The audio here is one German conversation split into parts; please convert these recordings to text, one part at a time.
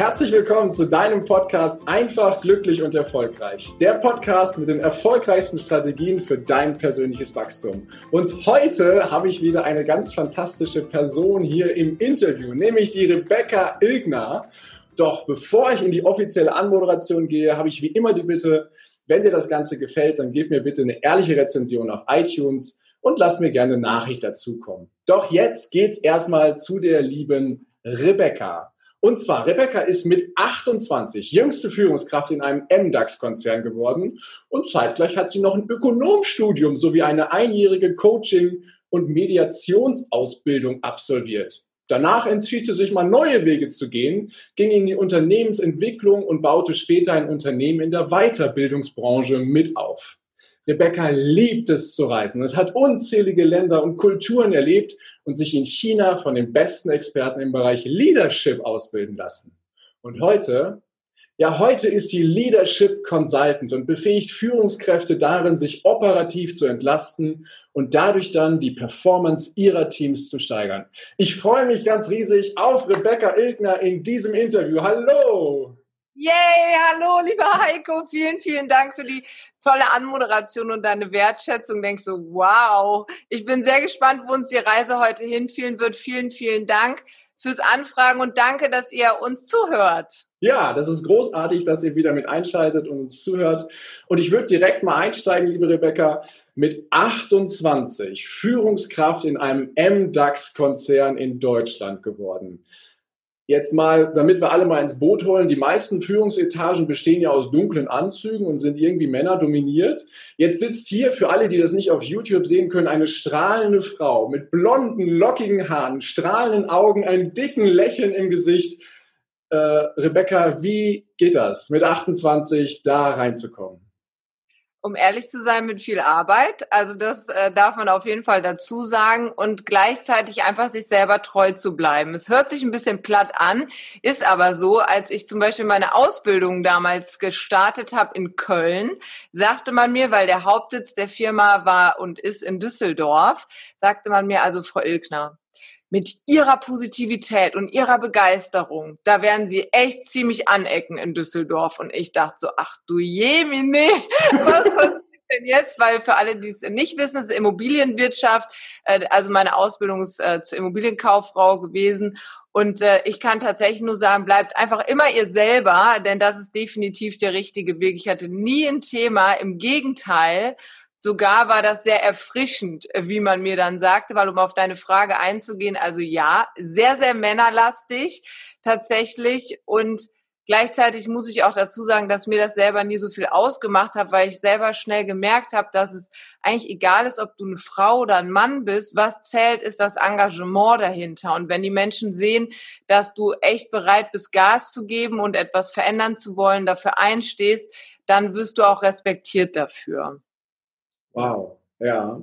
Herzlich willkommen zu deinem Podcast Einfach, glücklich und erfolgreich. Der Podcast mit den erfolgreichsten Strategien für dein persönliches Wachstum. Und heute habe ich wieder eine ganz fantastische Person hier im Interview, nämlich die Rebecca Ilgner. Doch bevor ich in die offizielle Anmoderation gehe, habe ich wie immer die Bitte, wenn dir das Ganze gefällt, dann gib mir bitte eine ehrliche Rezension auf iTunes und lass mir gerne eine Nachricht dazukommen. Doch jetzt geht's erstmal zu der lieben Rebecca. Und zwar, Rebecca ist mit 28 jüngste Führungskraft in einem MDAX-Konzern geworden und zeitgleich hat sie noch ein Ökonomstudium sowie eine einjährige Coaching- und Mediationsausbildung absolviert. Danach entschied sie sich mal neue Wege zu gehen, ging in die Unternehmensentwicklung und baute später ein Unternehmen in der Weiterbildungsbranche mit auf. Rebecca liebt es zu reisen und hat unzählige Länder und Kulturen erlebt und sich in China von den besten Experten im Bereich Leadership ausbilden lassen. Und heute, ja, heute ist sie Leadership Consultant und befähigt Führungskräfte darin, sich operativ zu entlasten und dadurch dann die Performance ihrer Teams zu steigern. Ich freue mich ganz riesig auf Rebecca Ilgner in diesem Interview. Hallo! Yay, hallo, lieber Heiko, vielen, vielen Dank für die tolle Anmoderation und deine Wertschätzung. Denkst so, wow, ich bin sehr gespannt, wo uns die Reise heute hinführen wird. Vielen, vielen Dank fürs Anfragen und danke, dass ihr uns zuhört. Ja, das ist großartig, dass ihr wieder mit einschaltet und uns zuhört. Und ich würde direkt mal einsteigen, liebe Rebecca, mit 28 Führungskraft in einem MDAX-Konzern in Deutschland geworden jetzt mal, damit wir alle mal ins Boot holen, die meisten Führungsetagen bestehen ja aus dunklen Anzügen und sind irgendwie Männer dominiert. Jetzt sitzt hier, für alle, die das nicht auf YouTube sehen können, eine strahlende Frau mit blonden, lockigen Haaren, strahlenden Augen, einem dicken Lächeln im Gesicht. Äh, Rebecca, wie geht das, mit 28 da reinzukommen? Um ehrlich zu sein, mit viel Arbeit. Also das äh, darf man auf jeden Fall dazu sagen und gleichzeitig einfach sich selber treu zu bleiben. Es hört sich ein bisschen platt an, ist aber so, als ich zum Beispiel meine Ausbildung damals gestartet habe in Köln, sagte man mir, weil der Hauptsitz der Firma war und ist in Düsseldorf, sagte man mir also, Frau Ilkner, mit ihrer Positivität und ihrer Begeisterung, da werden sie echt ziemlich anecken in Düsseldorf. Und ich dachte so, ach du Jemine, was passiert denn jetzt? Weil für alle, die es nicht wissen, es ist Immobilienwirtschaft. Äh, also meine Ausbildung ist äh, zur Immobilienkauffrau gewesen. Und äh, ich kann tatsächlich nur sagen, bleibt einfach immer ihr selber, denn das ist definitiv der richtige Weg. Ich hatte nie ein Thema. Im Gegenteil, Sogar war das sehr erfrischend, äh, wie man mir dann sagte, weil um auf deine Frage einzugehen, also ja, sehr, sehr männerlastig tatsächlich und Gleichzeitig muss ich auch dazu sagen, dass mir das selber nie so viel ausgemacht hat, weil ich selber schnell gemerkt habe, dass es eigentlich egal ist, ob du eine Frau oder ein Mann bist. Was zählt, ist das Engagement dahinter. Und wenn die Menschen sehen, dass du echt bereit bist, Gas zu geben und etwas verändern zu wollen, dafür einstehst, dann wirst du auch respektiert dafür. Wow, ja.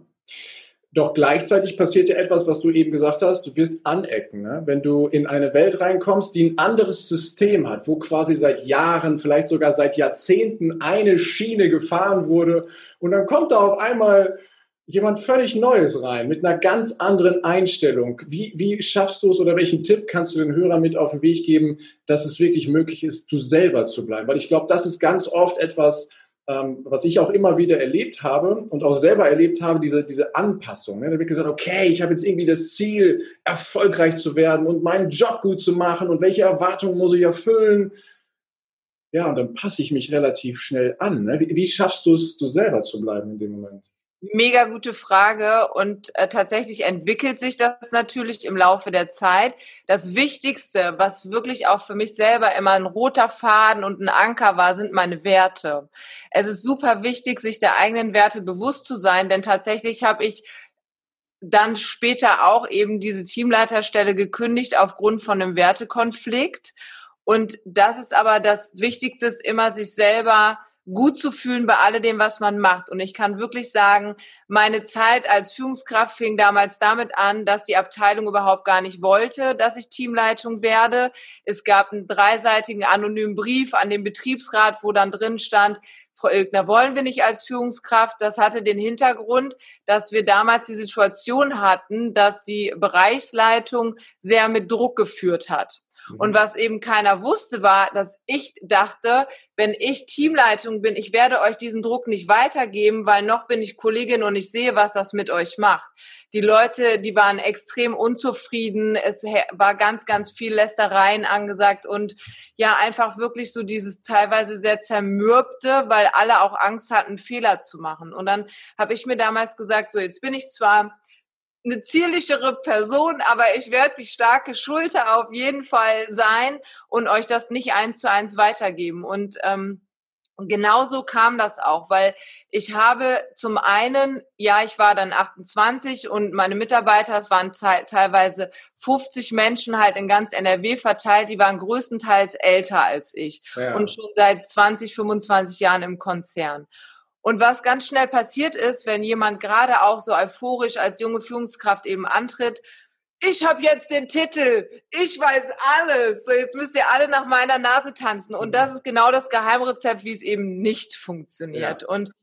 Doch gleichzeitig passiert ja etwas, was du eben gesagt hast, du wirst anecken. Ne? Wenn du in eine Welt reinkommst, die ein anderes System hat, wo quasi seit Jahren, vielleicht sogar seit Jahrzehnten eine Schiene gefahren wurde und dann kommt da auf einmal jemand völlig Neues rein, mit einer ganz anderen Einstellung. Wie, wie schaffst du es oder welchen Tipp kannst du den Hörern mit auf den Weg geben, dass es wirklich möglich ist, du selber zu bleiben? Weil ich glaube, das ist ganz oft etwas, ähm, was ich auch immer wieder erlebt habe und auch selber erlebt habe, diese, diese Anpassung. Ne? Da wird gesagt, okay, ich habe jetzt irgendwie das Ziel, erfolgreich zu werden und meinen Job gut zu machen und welche Erwartungen muss ich erfüllen? Ja, und dann passe ich mich relativ schnell an. Ne? Wie, wie schaffst du es, du selber zu bleiben in dem Moment? Mega gute Frage und äh, tatsächlich entwickelt sich das natürlich im Laufe der Zeit. Das Wichtigste, was wirklich auch für mich selber immer ein roter Faden und ein Anker war, sind meine Werte. Es ist super wichtig, sich der eigenen Werte bewusst zu sein, denn tatsächlich habe ich dann später auch eben diese Teamleiterstelle gekündigt aufgrund von einem Wertekonflikt. Und das ist aber das Wichtigste, immer sich selber gut zu fühlen bei alledem, was man macht. Und ich kann wirklich sagen, meine Zeit als Führungskraft fing damals damit an, dass die Abteilung überhaupt gar nicht wollte, dass ich Teamleitung werde. Es gab einen dreiseitigen anonymen Brief an den Betriebsrat, wo dann drin stand, Frau Ilgner, wollen wir nicht als Führungskraft? Das hatte den Hintergrund, dass wir damals die Situation hatten, dass die Bereichsleitung sehr mit Druck geführt hat. Mhm. Und was eben keiner wusste, war, dass ich dachte, wenn ich Teamleitung bin, ich werde euch diesen Druck nicht weitergeben, weil noch bin ich Kollegin und ich sehe, was das mit euch macht. Die Leute, die waren extrem unzufrieden. Es war ganz, ganz viel Lästereien angesagt und ja, einfach wirklich so dieses teilweise sehr zermürbte, weil alle auch Angst hatten, Fehler zu machen. Und dann habe ich mir damals gesagt, so jetzt bin ich zwar eine zierlichere Person, aber ich werde die starke Schulter auf jeden Fall sein und euch das nicht eins zu eins weitergeben. Und ähm, genauso kam das auch, weil ich habe zum einen, ja, ich war dann 28 und meine Mitarbeiter, es waren teilweise 50 Menschen halt in ganz NRW verteilt, die waren größtenteils älter als ich ja. und schon seit 20, 25 Jahren im Konzern. Und was ganz schnell passiert ist, wenn jemand gerade auch so euphorisch als junge Führungskraft eben antritt, ich habe jetzt den Titel, ich weiß alles, so jetzt müsst ihr alle nach meiner Nase tanzen. Und das ist genau das Geheimrezept, wie es eben nicht funktioniert. Ja. Und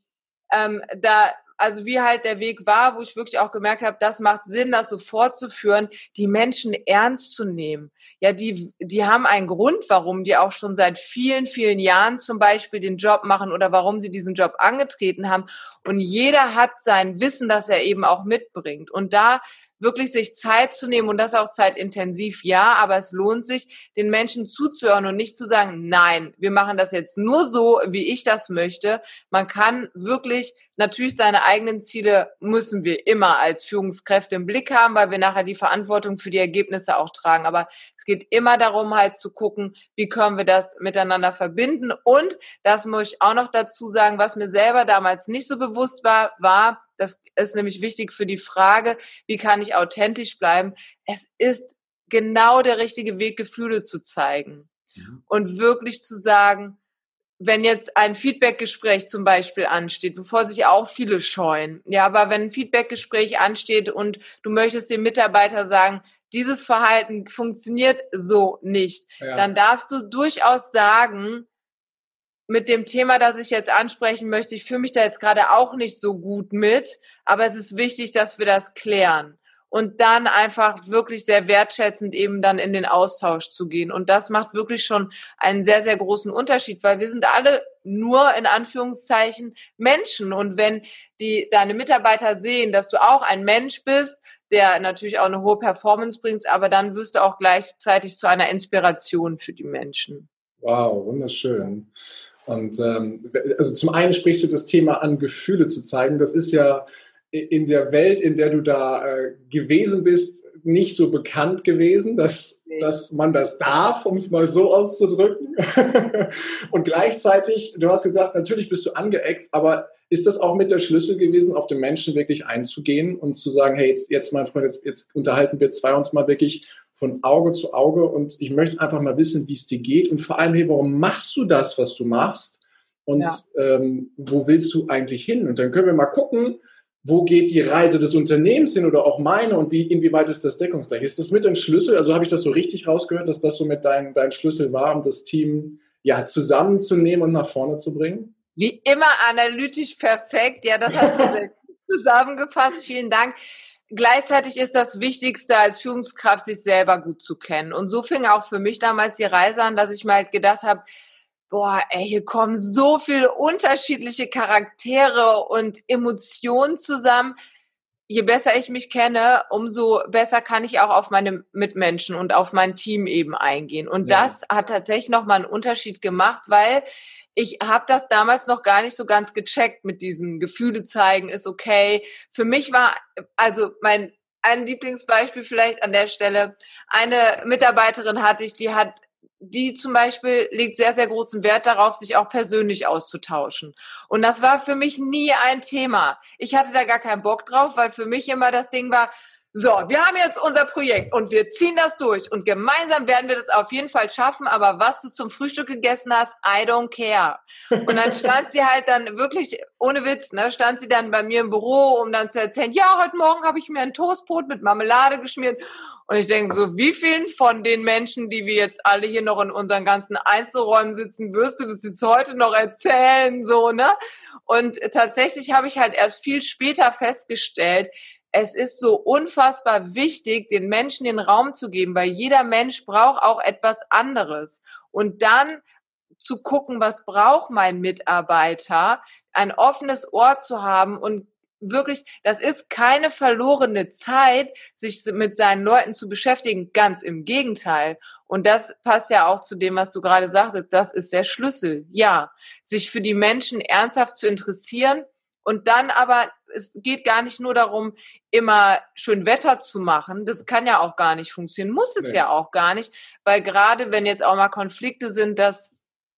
ähm, da also wie halt der Weg war, wo ich wirklich auch gemerkt habe, das macht Sinn, das so fortzuführen, die Menschen ernst zu nehmen. Ja, die, die haben einen Grund, warum die auch schon seit vielen, vielen Jahren zum Beispiel den Job machen oder warum sie diesen Job angetreten haben. Und jeder hat sein Wissen, das er eben auch mitbringt. Und da wirklich sich Zeit zu nehmen und das auch zeitintensiv, ja, aber es lohnt sich, den Menschen zuzuhören und nicht zu sagen, nein, wir machen das jetzt nur so, wie ich das möchte. Man kann wirklich natürlich seine eigenen Ziele müssen wir immer als Führungskräfte im Blick haben, weil wir nachher die Verantwortung für die Ergebnisse auch tragen. Aber es geht immer darum, halt zu gucken, wie können wir das miteinander verbinden. Und das muss ich auch noch dazu sagen, was mir selber damals nicht so bewusst war, war, das ist nämlich wichtig für die Frage, wie kann ich authentisch bleiben? Es ist genau der richtige Weg, Gefühle zu zeigen. Ja. Und wirklich zu sagen, wenn jetzt ein Feedbackgespräch zum Beispiel ansteht, bevor sich auch viele scheuen, ja, aber wenn ein Feedbackgespräch ansteht und du möchtest dem Mitarbeiter sagen, dieses Verhalten funktioniert so nicht, ja. dann darfst du durchaus sagen, mit dem Thema, das ich jetzt ansprechen möchte, ich fühle mich da jetzt gerade auch nicht so gut mit, aber es ist wichtig, dass wir das klären und dann einfach wirklich sehr wertschätzend eben dann in den Austausch zu gehen. Und das macht wirklich schon einen sehr, sehr großen Unterschied, weil wir sind alle nur in Anführungszeichen Menschen. Und wenn die deine Mitarbeiter sehen, dass du auch ein Mensch bist, der natürlich auch eine hohe Performance bringst, aber dann wirst du auch gleichzeitig zu einer Inspiration für die Menschen. Wow, wunderschön. Und ähm, also zum einen sprichst du das Thema an, Gefühle zu zeigen. Das ist ja in der Welt, in der du da äh, gewesen bist, nicht so bekannt gewesen, dass, dass man das darf, um es mal so auszudrücken. und gleichzeitig, du hast gesagt, natürlich bist du angeeckt, aber ist das auch mit der Schlüssel gewesen, auf den Menschen wirklich einzugehen und zu sagen, hey, jetzt, jetzt mein Freund, jetzt, jetzt unterhalten wir zwei uns mal wirklich von Auge zu Auge und ich möchte einfach mal wissen, wie es dir geht und vor allem, hey, warum machst du das, was du machst und ja. ähm, wo willst du eigentlich hin? Und dann können wir mal gucken, wo geht die Reise des Unternehmens hin oder auch meine und wie, inwieweit ist das deckungsgleich? Ist das mit ein Schlüssel? Also habe ich das so richtig rausgehört, dass das so mit dein, dein Schlüssel war, um das Team ja zusammenzunehmen und nach vorne zu bringen? Wie immer analytisch perfekt. Ja, das hast du sehr gut zusammengefasst. Vielen Dank. Gleichzeitig ist das Wichtigste als Führungskraft, sich selber gut zu kennen. Und so fing auch für mich damals die Reise an, dass ich mir halt gedacht habe, boah, ey, hier kommen so viele unterschiedliche Charaktere und Emotionen zusammen. Je besser ich mich kenne, umso besser kann ich auch auf meine Mitmenschen und auf mein Team eben eingehen. Und ja. das hat tatsächlich nochmal einen Unterschied gemacht, weil ich habe das damals noch gar nicht so ganz gecheckt mit diesem Gefühle zeigen ist okay. Für mich war also mein ein Lieblingsbeispiel vielleicht an der Stelle. Eine Mitarbeiterin hatte ich, die hat die zum Beispiel legt sehr, sehr großen Wert darauf, sich auch persönlich auszutauschen. Und das war für mich nie ein Thema. Ich hatte da gar keinen Bock drauf, weil für mich immer das Ding war, so, wir haben jetzt unser Projekt und wir ziehen das durch und gemeinsam werden wir das auf jeden Fall schaffen, aber was du zum Frühstück gegessen hast, I don't care. Und dann stand sie halt dann wirklich, ohne Witz, ne, stand sie dann bei mir im Büro, um dann zu erzählen, ja, heute Morgen habe ich mir ein Toastbrot mit Marmelade geschmiert. Und ich denke so, wie vielen von den Menschen, die wir jetzt alle hier noch in unseren ganzen Einzelräumen sitzen, wirst du das jetzt heute noch erzählen, so, ne? Und tatsächlich habe ich halt erst viel später festgestellt, es ist so unfassbar wichtig, den Menschen den Raum zu geben, weil jeder Mensch braucht auch etwas anderes. Und dann zu gucken, was braucht mein Mitarbeiter, ein offenes Ohr zu haben und wirklich, das ist keine verlorene Zeit, sich mit seinen Leuten zu beschäftigen. Ganz im Gegenteil. Und das passt ja auch zu dem, was du gerade sagtest. Das ist der Schlüssel. Ja, sich für die Menschen ernsthaft zu interessieren und dann aber, es geht gar nicht nur darum, immer schön Wetter zu machen. Das kann ja auch gar nicht funktionieren, muss es nee. ja auch gar nicht, weil gerade wenn jetzt auch mal Konflikte sind, das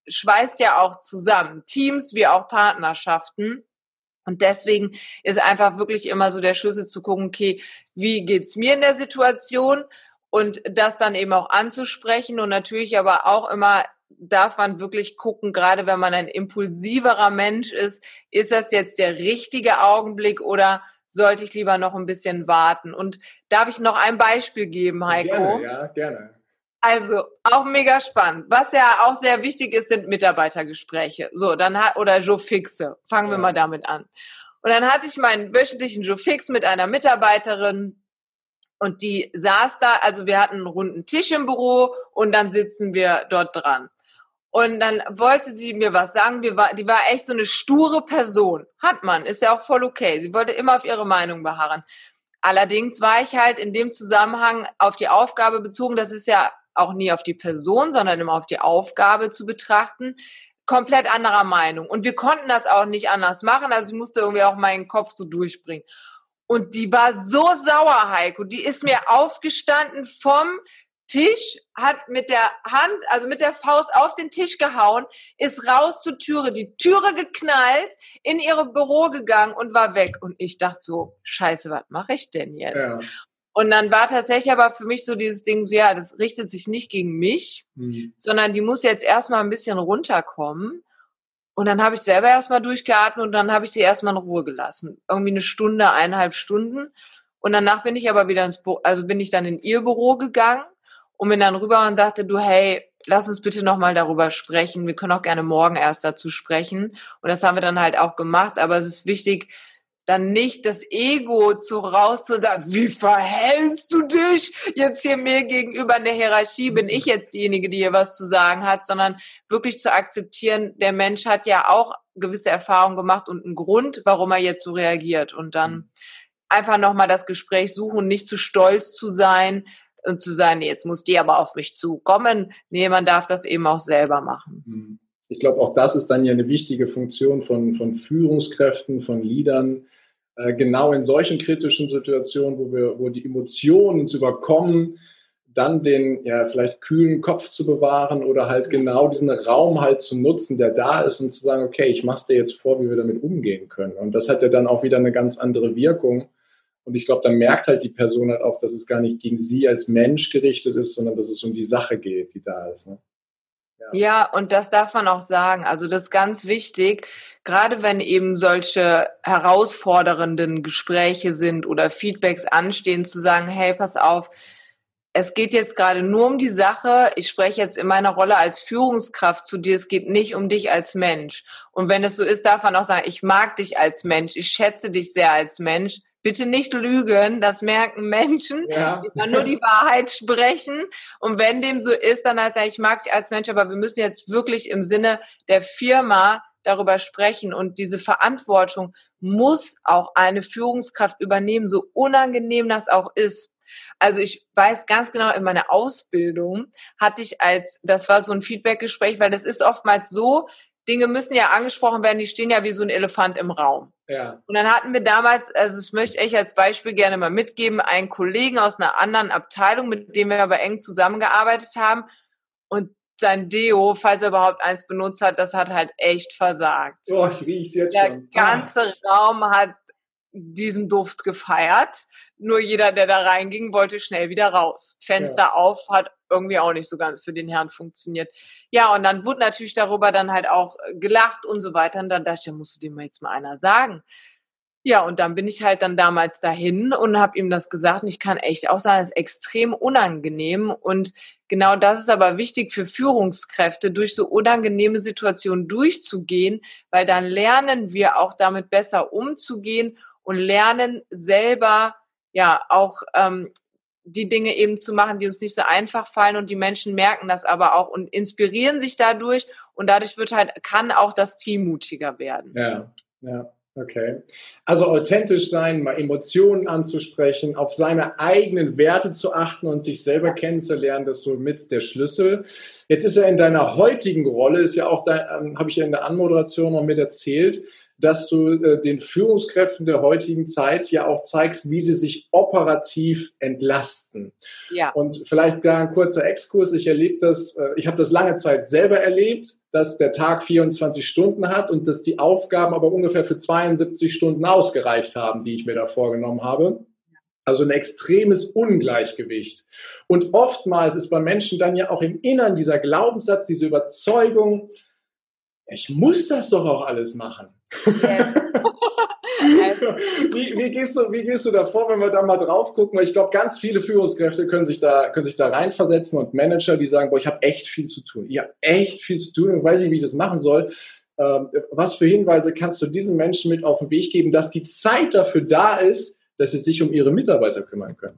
schweißt ja auch zusammen. Teams wie auch Partnerschaften. Und deswegen ist einfach wirklich immer so der Schlüssel zu gucken, okay, wie geht's mir in der Situation? Und das dann eben auch anzusprechen und natürlich aber auch immer darf man wirklich gucken, gerade wenn man ein impulsiverer Mensch ist, ist das jetzt der richtige Augenblick oder sollte ich lieber noch ein bisschen warten? Und darf ich noch ein Beispiel geben, Heiko? Gerne, ja, gerne. Also auch mega spannend. Was ja auch sehr wichtig ist, sind Mitarbeitergespräche. So, dann hat oder Joe Fixe. Fangen ja. wir mal damit an. Und dann hatte ich meinen wöchentlichen Joe Fix mit einer Mitarbeiterin und die saß da, also wir hatten einen runden Tisch im Büro und dann sitzen wir dort dran. Und dann wollte sie mir was sagen. Die war, die war echt so eine sture Person. Hat man, ist ja auch voll okay. Sie wollte immer auf ihre Meinung beharren. Allerdings war ich halt in dem Zusammenhang auf die Aufgabe bezogen, das ist ja auch nie auf die Person, sondern immer auf die Aufgabe zu betrachten, komplett anderer Meinung. Und wir konnten das auch nicht anders machen, also ich musste irgendwie auch meinen Kopf so durchbringen. Und die war so sauer, Heiko. Die ist mir aufgestanden vom Tisch, hat mit der Hand, also mit der Faust auf den Tisch gehauen, ist raus zur Türe, die Türe geknallt, in ihre Büro gegangen und war weg. Und ich dachte so, scheiße, was mache ich denn jetzt? Ja. Und dann war tatsächlich aber für mich so dieses Ding so, ja, das richtet sich nicht gegen mich, mhm. sondern die muss jetzt erstmal ein bisschen runterkommen. Und dann habe ich selber erstmal durchgeatmet und dann habe ich sie erstmal in Ruhe gelassen. Irgendwie eine Stunde, eineinhalb Stunden. Und danach bin ich aber wieder ins Büro, also bin ich dann in ihr Büro gegangen und bin dann rüber und sagte, du, hey, lass uns bitte nochmal darüber sprechen. Wir können auch gerne morgen erst dazu sprechen. Und das haben wir dann halt auch gemacht. Aber es ist wichtig, dann nicht das Ego zu raus zu sagen, wie verhältst du dich jetzt hier mir gegenüber in der Hierarchie? Bin ich jetzt diejenige, die hier was zu sagen hat, sondern wirklich zu akzeptieren, der Mensch hat ja auch gewisse Erfahrungen gemacht und einen Grund, warum er jetzt so reagiert. Und dann mhm. einfach nochmal das Gespräch suchen, nicht zu stolz zu sein, und zu sagen, jetzt muss die aber auf mich zukommen. Nee, man darf das eben auch selber machen. Mhm. Ich glaube, auch das ist dann ja eine wichtige Funktion von, von Führungskräften, von Leadern, äh, genau in solchen kritischen Situationen, wo wir, wo die Emotionen uns überkommen, dann den ja vielleicht kühlen Kopf zu bewahren oder halt genau diesen Raum halt zu nutzen, der da ist und zu sagen, okay, ich mach's dir jetzt vor, wie wir damit umgehen können. Und das hat ja dann auch wieder eine ganz andere Wirkung, und ich glaube, dann merkt halt die Person halt auch, dass es gar nicht gegen sie als Mensch gerichtet ist, sondern dass es um die Sache geht, die da ist. Ne? Ja. ja, und das darf man auch sagen. Also das ist ganz wichtig, gerade wenn eben solche herausfordernden Gespräche sind oder Feedbacks anstehen, zu sagen, hey, pass auf, es geht jetzt gerade nur um die Sache. Ich spreche jetzt in meiner Rolle als Führungskraft zu dir. Es geht nicht um dich als Mensch. Und wenn es so ist, darf man auch sagen, ich mag dich als Mensch. Ich schätze dich sehr als Mensch bitte nicht lügen, das merken Menschen, ja. die nur die Wahrheit sprechen. Und wenn dem so ist, dann heißt er, ich mag dich als Mensch, aber wir müssen jetzt wirklich im Sinne der Firma darüber sprechen. Und diese Verantwortung muss auch eine Führungskraft übernehmen, so unangenehm das auch ist. Also ich weiß ganz genau, in meiner Ausbildung hatte ich als, das war so ein Feedbackgespräch, weil das ist oftmals so, Dinge müssen ja angesprochen werden, die stehen ja wie so ein Elefant im Raum. Ja. Und dann hatten wir damals, also das möchte ich als Beispiel gerne mal mitgeben, einen Kollegen aus einer anderen Abteilung, mit dem wir aber eng zusammengearbeitet haben. Und sein Deo, falls er überhaupt eins benutzt hat, das hat halt echt versagt. Oh, ich riech's jetzt Der schon. Der ganze ah. Raum hat diesen Duft gefeiert. Nur jeder, der da reinging, wollte schnell wieder raus. Fenster ja. auf, hat irgendwie auch nicht so ganz für den Herrn funktioniert. Ja, und dann wurde natürlich darüber dann halt auch gelacht und so weiter. Und dann dachte ich, ja, musst du dem jetzt mal einer sagen. Ja, und dann bin ich halt dann damals dahin und habe ihm das gesagt. Und ich kann echt auch sagen, es ist extrem unangenehm. Und genau das ist aber wichtig für Führungskräfte, durch so unangenehme Situationen durchzugehen, weil dann lernen wir auch damit besser umzugehen und lernen selber ja auch ähm, die Dinge eben zu machen, die uns nicht so einfach fallen und die Menschen merken das aber auch und inspirieren sich dadurch und dadurch wird halt, kann auch das Team mutiger werden. Ja, ja. Okay. Also authentisch sein, mal Emotionen anzusprechen, auf seine eigenen Werte zu achten und sich selber kennenzulernen, das ist so mit der Schlüssel. Jetzt ist er in deiner heutigen Rolle, ist ja auch, ähm, habe ich ja in der Anmoderation noch mit erzählt, dass du äh, den Führungskräften der heutigen Zeit ja auch zeigst, wie sie sich operativ entlasten. Ja. Und vielleicht da ein kurzer Exkurs. Ich erlebe das, äh, ich habe das lange Zeit selber erlebt, dass der Tag 24 Stunden hat und dass die Aufgaben aber ungefähr für 72 Stunden ausgereicht haben, die ich mir da vorgenommen habe. Also ein extremes Ungleichgewicht. Und oftmals ist bei Menschen dann ja auch im Innern dieser Glaubenssatz, diese Überzeugung, ich muss das doch auch alles machen. Yeah. wie, wie, gehst du, wie gehst du da vor, wenn wir da mal drauf gucken? Weil ich glaube, ganz viele Führungskräfte können sich da, können sich da reinversetzen und Manager, die sagen, boah, ich habe echt viel zu tun. Ich habe echt viel zu tun und weiß nicht, wie ich das machen soll. Ähm, was für Hinweise kannst du diesen Menschen mit auf den Weg geben, dass die Zeit dafür da ist, dass sie sich um ihre Mitarbeiter kümmern können?